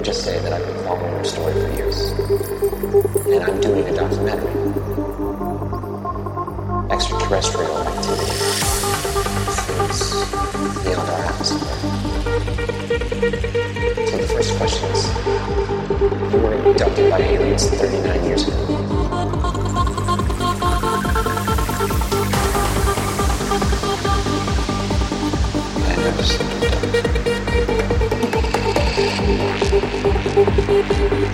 me just say that I've been following your story for years. And I'm doing a documentary. Extraterrestrial activity. Beyond our atmosphere. So the first question is, you were abducted by aliens 39 years ago. I never slept abducted.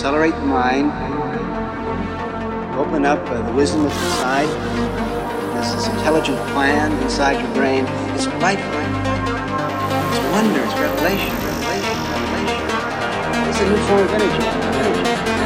Accelerate the mind, open up uh, the wisdom that's inside. There's this intelligent plan inside your brain. It's delightful. It's wonder. It's revelation. Revelation. Revelation. It's a new form of. Energy. Energy.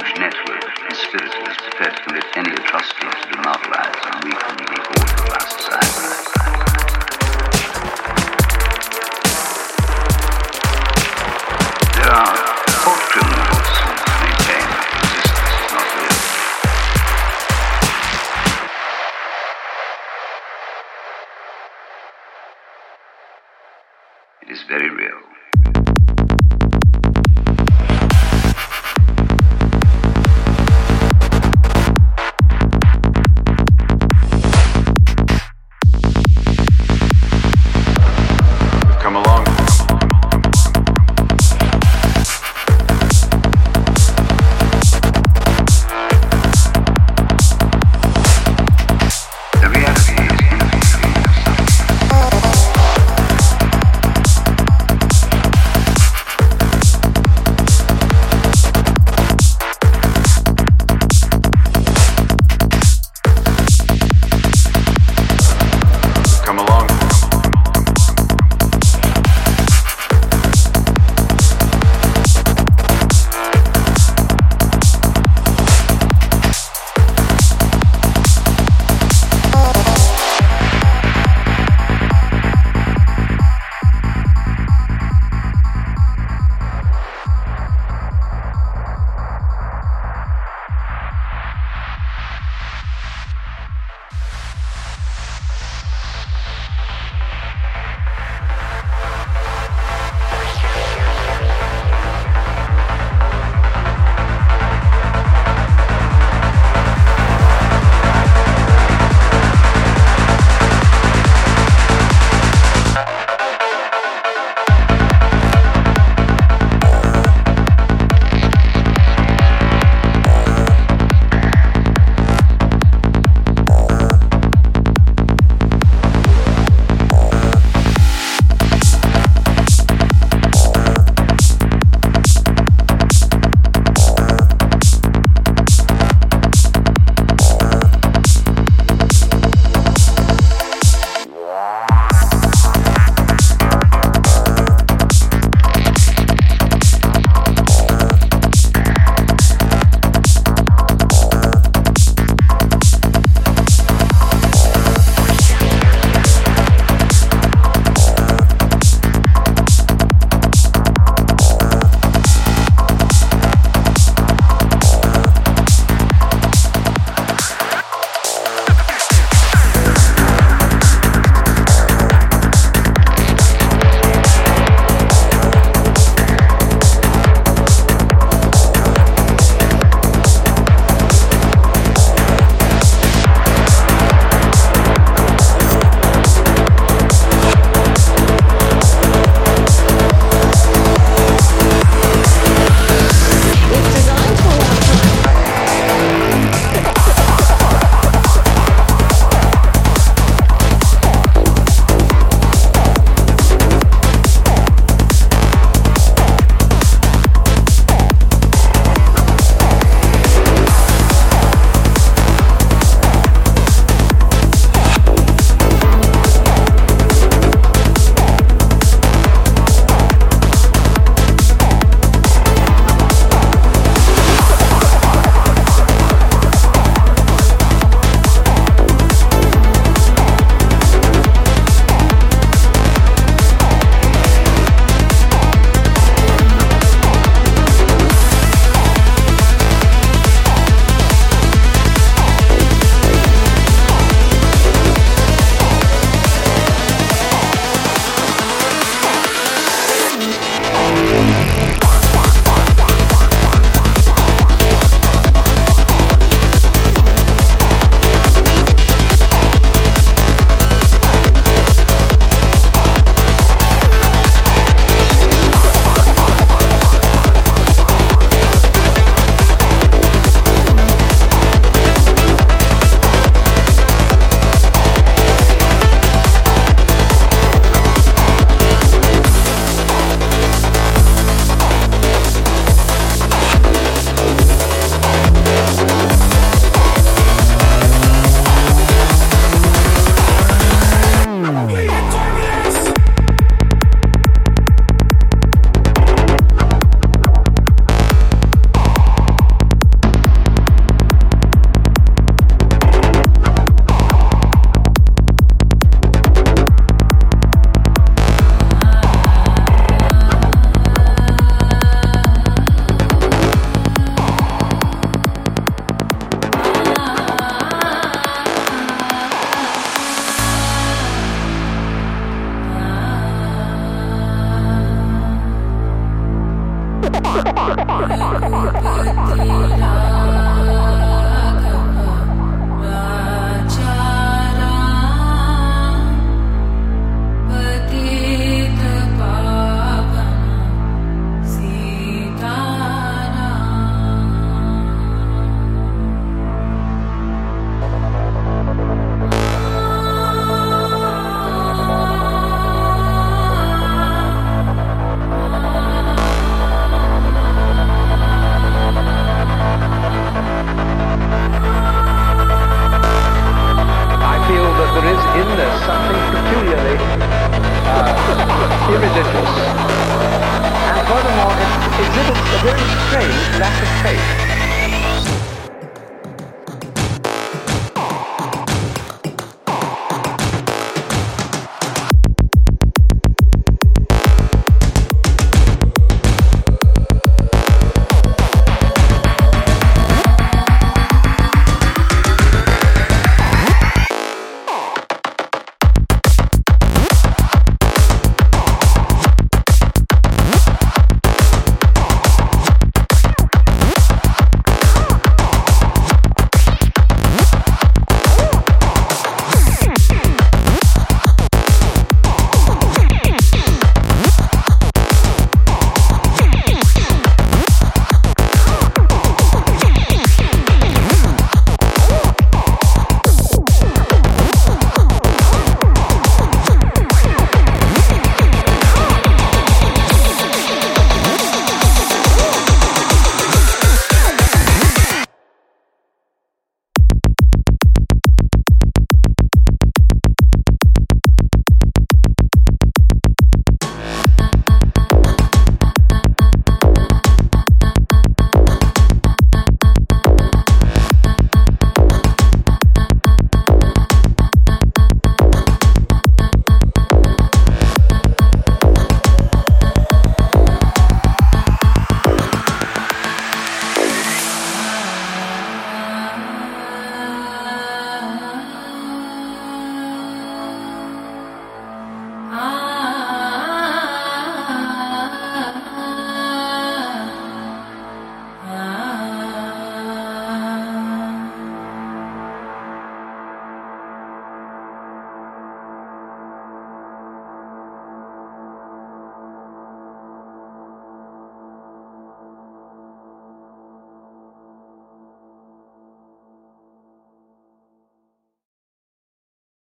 huge network, his spirit was from to any atrocities.